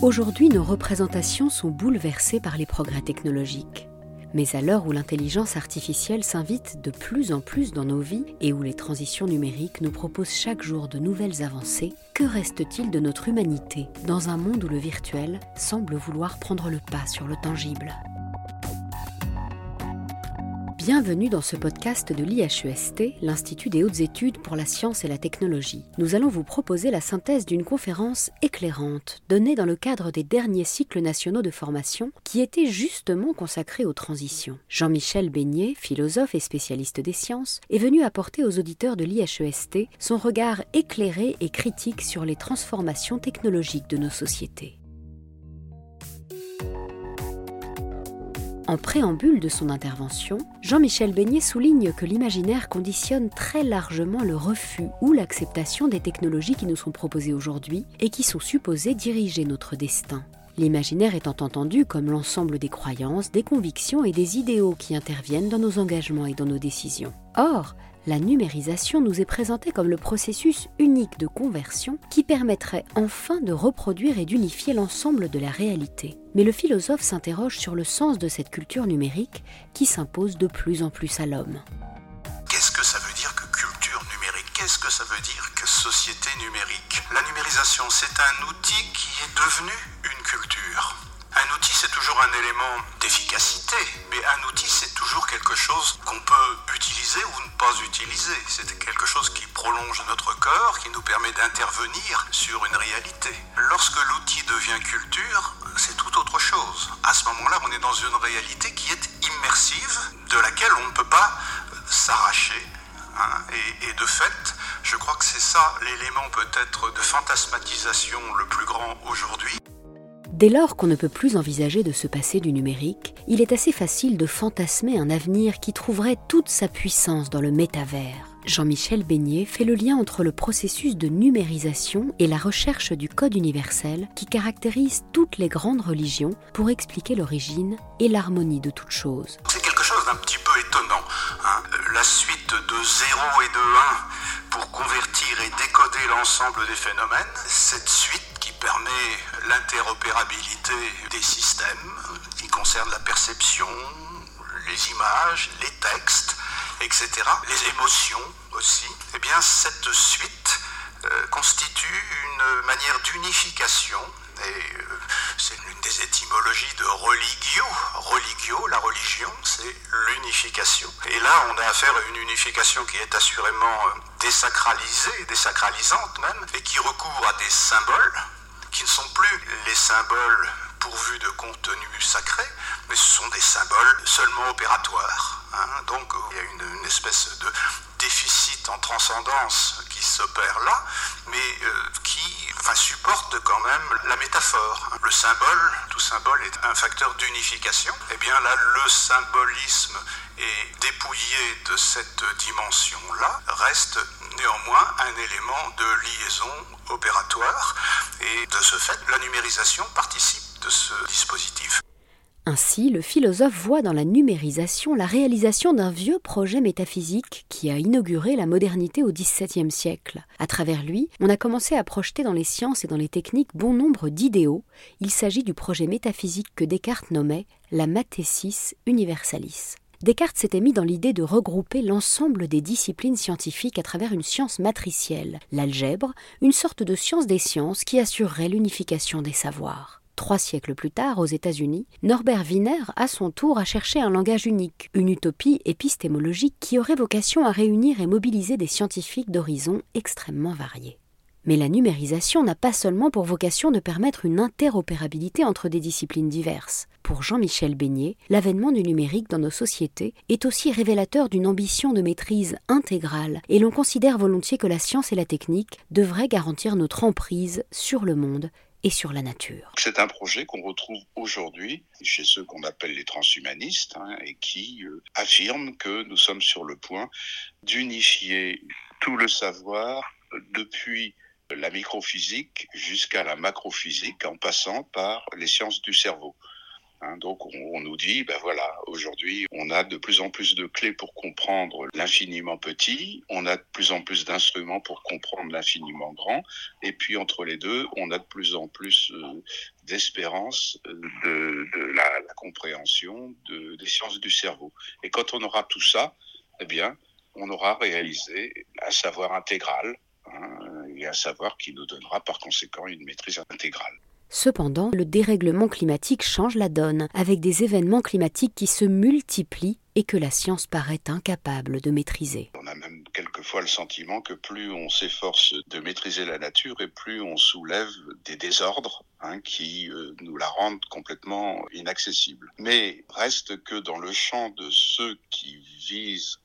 Aujourd'hui, nos représentations sont bouleversées par les progrès technologiques. Mais à l'heure où l'intelligence artificielle s'invite de plus en plus dans nos vies et où les transitions numériques nous proposent chaque jour de nouvelles avancées, que reste-t-il de notre humanité dans un monde où le virtuel semble vouloir prendre le pas sur le tangible? Bienvenue dans ce podcast de l'IHEST, l'Institut des hautes études pour la science et la technologie. Nous allons vous proposer la synthèse d'une conférence éclairante donnée dans le cadre des derniers cycles nationaux de formation qui étaient justement consacrés aux transitions. Jean-Michel Beignet, philosophe et spécialiste des sciences, est venu apporter aux auditeurs de l'IHEST son regard éclairé et critique sur les transformations technologiques de nos sociétés. En préambule de son intervention, Jean-Michel Beignet souligne que l'imaginaire conditionne très largement le refus ou l'acceptation des technologies qui nous sont proposées aujourd'hui et qui sont supposées diriger notre destin. L'imaginaire étant entendu comme l'ensemble des croyances, des convictions et des idéaux qui interviennent dans nos engagements et dans nos décisions. Or, la numérisation nous est présentée comme le processus unique de conversion qui permettrait enfin de reproduire et d'unifier l'ensemble de la réalité. Mais le philosophe s'interroge sur le sens de cette culture numérique qui s'impose de plus en plus à l'homme. Qu'est-ce que ça veut dire que culture numérique? Qu'est-ce que ça veut dire que société numérique? La numérisation, c'est un outil qui est devenu une culture. Un outil, c'est toujours un élément d'efficacité, mais un outil, c'est quelque chose qu'on peut utiliser ou ne pas utiliser. C'est quelque chose qui prolonge notre corps, qui nous permet d'intervenir sur une réalité. Lorsque l'outil devient culture, c'est tout autre chose. À ce moment-là, on est dans une réalité qui est immersive, de laquelle on ne peut pas s'arracher. Hein. Et de fait, je crois que c'est ça l'élément peut-être de fantasmatisation le plus grand aujourd'hui. Dès lors qu'on ne peut plus envisager de se passer du numérique, il est assez facile de fantasmer un avenir qui trouverait toute sa puissance dans le métavers. Jean-Michel Beignet fait le lien entre le processus de numérisation et la recherche du code universel qui caractérise toutes les grandes religions pour expliquer l'origine et l'harmonie de toute chose. C'est quelque chose d'un petit peu étonnant. Hein. La suite de 0 et de 1 pour convertir et décoder l'ensemble des phénomènes, cette suite permet l'interopérabilité des systèmes qui concernent la perception, les images, les textes, etc., les émotions aussi, eh bien cette suite euh, constitue une manière d'unification et euh, c'est l'une des étymologies de religio. Religio, la religion, c'est l'unification. Et là, on a affaire à une unification qui est assurément euh, désacralisée, désacralisante même, et qui recourt à des symboles, qui ne sont plus les symboles pourvus de contenu sacré, mais ce sont des symboles seulement opératoires. Hein. Donc il y a une, espèce de déficit en transcendance qui s'opère là, mais euh, qui supporte quand même la métaphore. Le symbole, tout symbole est un facteur d'unification. Et eh bien là, le symbolisme est dépouillé de cette dimension-là, reste néanmoins un élément de liaison opératoire et de ce fait, la numérisation participe de ce dispositif. Ainsi, le philosophe voit dans la numérisation la réalisation d'un vieux projet métaphysique qui a inauguré la modernité au XVIIe siècle. À travers lui, on a commencé à projeter dans les sciences et dans les techniques bon nombre d'idéaux. Il s'agit du projet métaphysique que Descartes nommait la Mathesis Universalis. Descartes s'était mis dans l'idée de regrouper l'ensemble des disciplines scientifiques à travers une science matricielle, l'algèbre, une sorte de science des sciences qui assurerait l'unification des savoirs. Trois siècles plus tard, aux États-Unis, Norbert Wiener, à son tour, a cherché un langage unique, une utopie épistémologique qui aurait vocation à réunir et mobiliser des scientifiques d'horizons extrêmement variés. Mais la numérisation n'a pas seulement pour vocation de permettre une interopérabilité entre des disciplines diverses. Pour Jean-Michel Beignet, l'avènement du numérique dans nos sociétés est aussi révélateur d'une ambition de maîtrise intégrale, et l'on considère volontiers que la science et la technique devraient garantir notre emprise sur le monde et sur la nature. C'est un projet qu'on retrouve aujourd'hui chez ceux qu'on appelle les transhumanistes hein, et qui euh, affirment que nous sommes sur le point d'unifier tout le savoir depuis la microphysique jusqu'à la macrophysique en passant par les sciences du cerveau. Hein, donc on, nous dit, ben voilà, aujourd'hui on a de plus en plus de clés pour comprendre l'infiniment petit, on a de plus en plus d'instruments pour comprendre l'infiniment grand, et puis entre les deux, on a de plus en plus euh, d'espérance euh, de, la, compréhension des sciences du cerveau. Et quand on aura tout ça, eh bien, on aura réalisé un savoir intégral, et un savoir qui nous donnera par conséquent une maîtrise intégrale. Cependant, le dérèglement climatique change la donne, avec des événements climatiques qui se multiplient et que la science paraît incapable de maîtriser. On a même quelquefois le sentiment que plus on s'efforce de maîtriser la nature et plus on soulève des désordres hein, qui euh, nous la rendent complètement inaccessible. Mais reste que dans le champ de ceux qui visent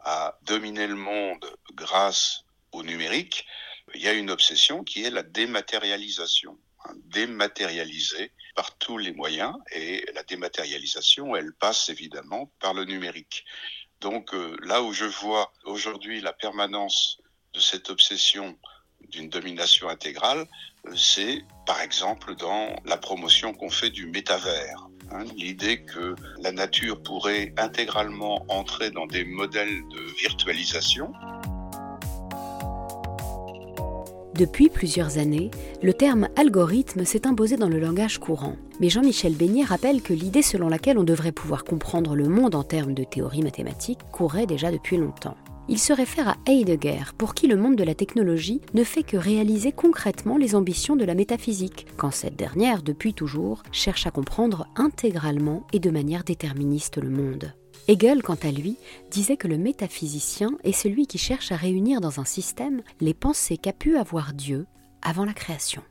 à dominer le monde grâce au numérique, il y a une obsession qui est la dématérialisation dématérialisé par tous les moyens et la dématérialisation, elle passe évidemment par le numérique. Donc euh, là où je vois aujourd'hui la permanence de cette obsession d'une domination intégrale, euh, c'est par exemple dans la promotion qu'on fait du métavers. Hein, L'idée que la nature pourrait intégralement entrer dans des modèles de virtualisation Depuis plusieurs années, le terme algorithme s'est imposé dans le langage courant. Mais Jean-Michel Beignet rappelle que l'idée selon laquelle on devrait pouvoir comprendre le monde en termes de théorie mathématique courait déjà depuis longtemps. Il se réfère à Heidegger, pour qui le monde de la technologie ne fait que réaliser concrètement les ambitions de la métaphysique, quand cette dernière, depuis toujours, cherche à comprendre intégralement et de manière déterministe le monde. Hegel, quant à lui, disait que le métaphysicien est celui qui cherche à réunir dans un système les pensées qu'a pu avoir Dieu avant la création.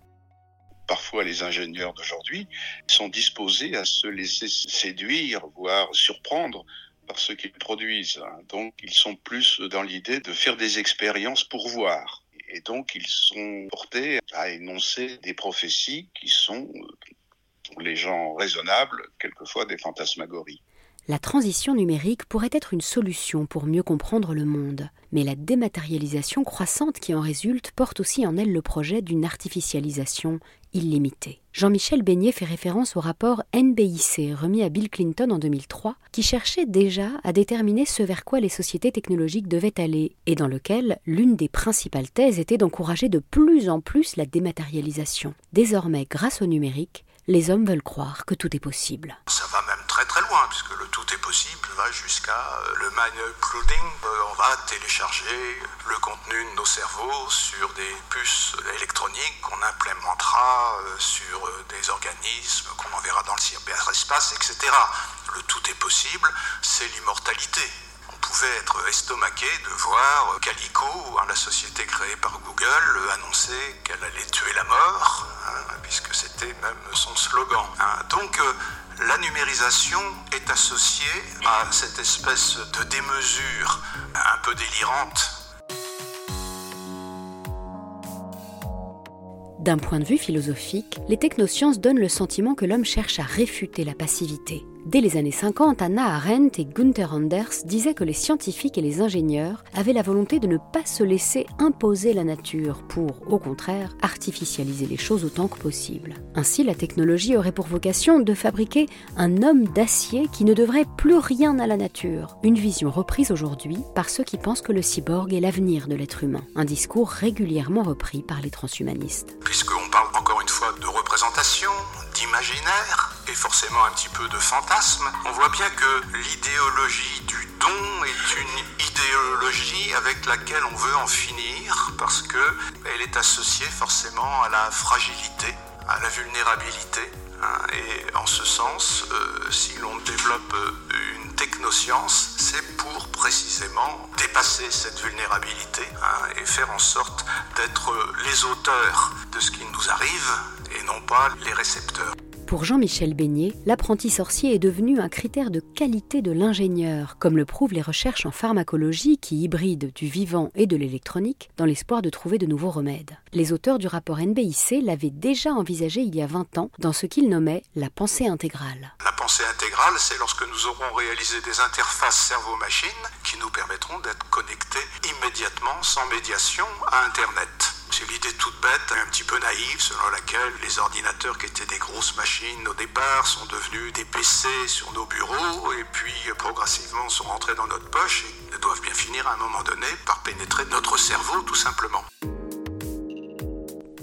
Parfois, les ingénieurs d'aujourd'hui sont disposés à se laisser séduire, voire surprendre par ce qu'ils produisent. Donc, ils sont plus dans l'idée de faire des expériences pour voir. Et donc, ils sont portés à énoncer des prophéties qui sont, pour les gens raisonnables, quelquefois des fantasmagories. La transition numérique pourrait être une solution pour mieux comprendre le monde, mais la dématérialisation croissante qui en résulte porte aussi en elle le projet d'une artificialisation illimitée. Jean-Michel Beignet fait référence au rapport NBIC remis à Bill Clinton en 2003, qui cherchait déjà à déterminer ce vers quoi les sociétés technologiques devaient aller, et dans lequel l'une des principales thèses était d'encourager de plus en plus la dématérialisation. Désormais, grâce au numérique, les hommes veulent croire que tout est possible. Ça va même très très loin, puisque le tout est possible va jusqu'à euh, le manipulating. Euh, on va télécharger le contenu de nos cerveaux sur des puces électroniques qu'on implémentera euh, sur des organismes qu'on enverra dans le cyberespace, etc. Le tout est possible, c'est l'immortalité pouvait être estomaqué de voir Calico, la société créée par Google, annoncer qu'elle allait tuer la mort, puisque c'était même son slogan. Hein. Donc euh, la numérisation est associée à cette espèce de démesure un peu délirante D'un point de vue philosophique, les technosciences donnent le sentiment que l'homme cherche à réfuter la passivité. Dès les années 50, Anna Arendt et Gunther Anders disaient que les scientifiques et les ingénieurs avaient la volonté de ne pas se laisser imposer la nature pour, au contraire, artificialiser les choses autant que possible. Ainsi, la technologie aurait pour vocation de fabriquer un homme d'acier qui ne devrait plus rien à la nature. Une vision reprise aujourd'hui par ceux qui pensent que le cyborg est l'avenir de l'être humain. Un discours régulièrement repris par les transhumanistes puisqu'on parle encore une fois de représentation, d'imaginaire et forcément un petit peu de fantasme, on voit bien que l'idéologie du don est une idéologie avec laquelle on veut en finir parce qu'elle est associée forcément à la fragilité, à la vulnérabilité. Hein. et en ce sens, euh, si l'on développe une technoscience, c'est pour précisément dépasser cette vulnérabilité hein, et faire en sorte d'être les auteurs de ce qui nous arrive et non pas les récepteurs. Pour Jean-Michel Beignet, l'apprenti sorcier est devenu un critère de qualité de l'ingénieur, comme le prouvent les recherches en pharmacologie qui hybrident du vivant et de l'électronique dans l'espoir de trouver de nouveaux remèdes. Les auteurs du rapport NBIC l'avaient déjà envisagé il y a 20 ans dans ce qu'ils nommaient la pensée intégrale. La pensée intégrale, c'est lorsque nous aurons réalisé des interfaces cerveau-machine qui nous permettront d'être connectés immédiatement, sans médiation, à Internet C'est l'idée toute bête, un petit peu naïve, selon laquelle les ordinateurs qui étaient des grosses machines au départ sont devenus des PC sur nos bureaux et puis progressivement sont rentrés dans notre poche et doivent bien finir à un moment donné par pénétrer notre cerveau tout simplement.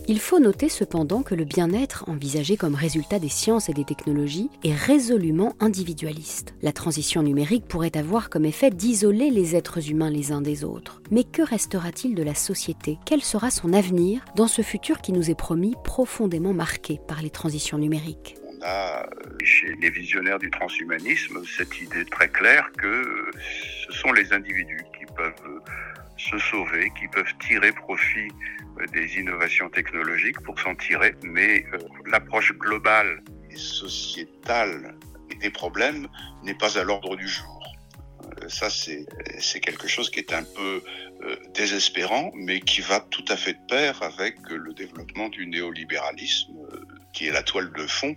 Il faut noter cependant que le bien-être, envisagé comme résultat des sciences et des technologies, est résolument individualiste. La transition numérique pourrait avoir comme effet d'isoler les êtres humains les uns des autres. Mais que restera-t-il de la société? Quel sera son avenir dans ce futur qui nous est promis profondément marqué par les transitions numériques? On a chez les visionnaires du transhumanisme cette idée très claire que ce sont les individus qui peuvent se sauver, qui peuvent tirer profit euh, des innovations technologiques pour s'en tirer, mais euh, l'approche globale et sociétale des problèmes n'est pas à l'ordre du jour. Euh, ça, c'est quelque chose qui est un peu désespérant, mais qui va tout à fait de pair avec le développement du néolibéralisme, qui est la toile de fond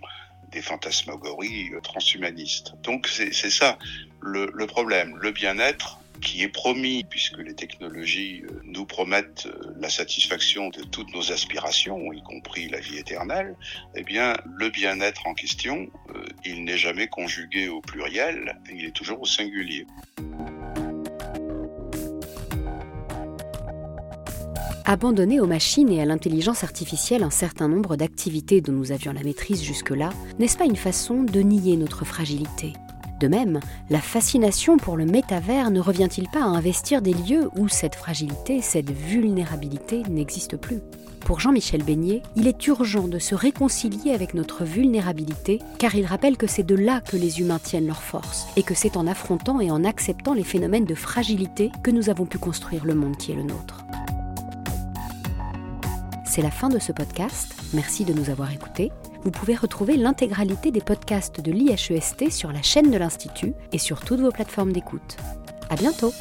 des fantasmagories transhumanistes. Donc c'est ça le, le problème. Le bien-être, qui est promis, puisque les technologies euh, nous promettent euh, la satisfaction de toutes nos aspirations, y compris la vie éternelle, eh bien, le bien-être en question, euh, il n'est jamais conjugué au pluriel, il est toujours au singulier. Abandonner aux machines et à l'intelligence artificielle un certain nombre d'activités dont nous avions la maîtrise jusque-là, n'est-ce pas une façon de nier notre fragilité? De même, la fascination pour le métavers ne revient-il pas à investir des lieux où cette fragilité, cette vulnérabilité n'existe plus? Pour Jean-Michel Beignet, il est urgent de se réconcilier avec notre vulnérabilité, car il rappelle que c'est de là que les humains tiennent leur force, et que c'est en affrontant et en acceptant les phénomènes de fragilité que nous avons pu construire le monde qui est le nôtre. C'est la fin de ce podcast. Merci de nous avoir écoutés vous pouvez retrouver l'intégralité des podcasts de l'IHEST sur la chaîne de l'Institut et sur toutes vos plateformes d'écoute. À bientôt!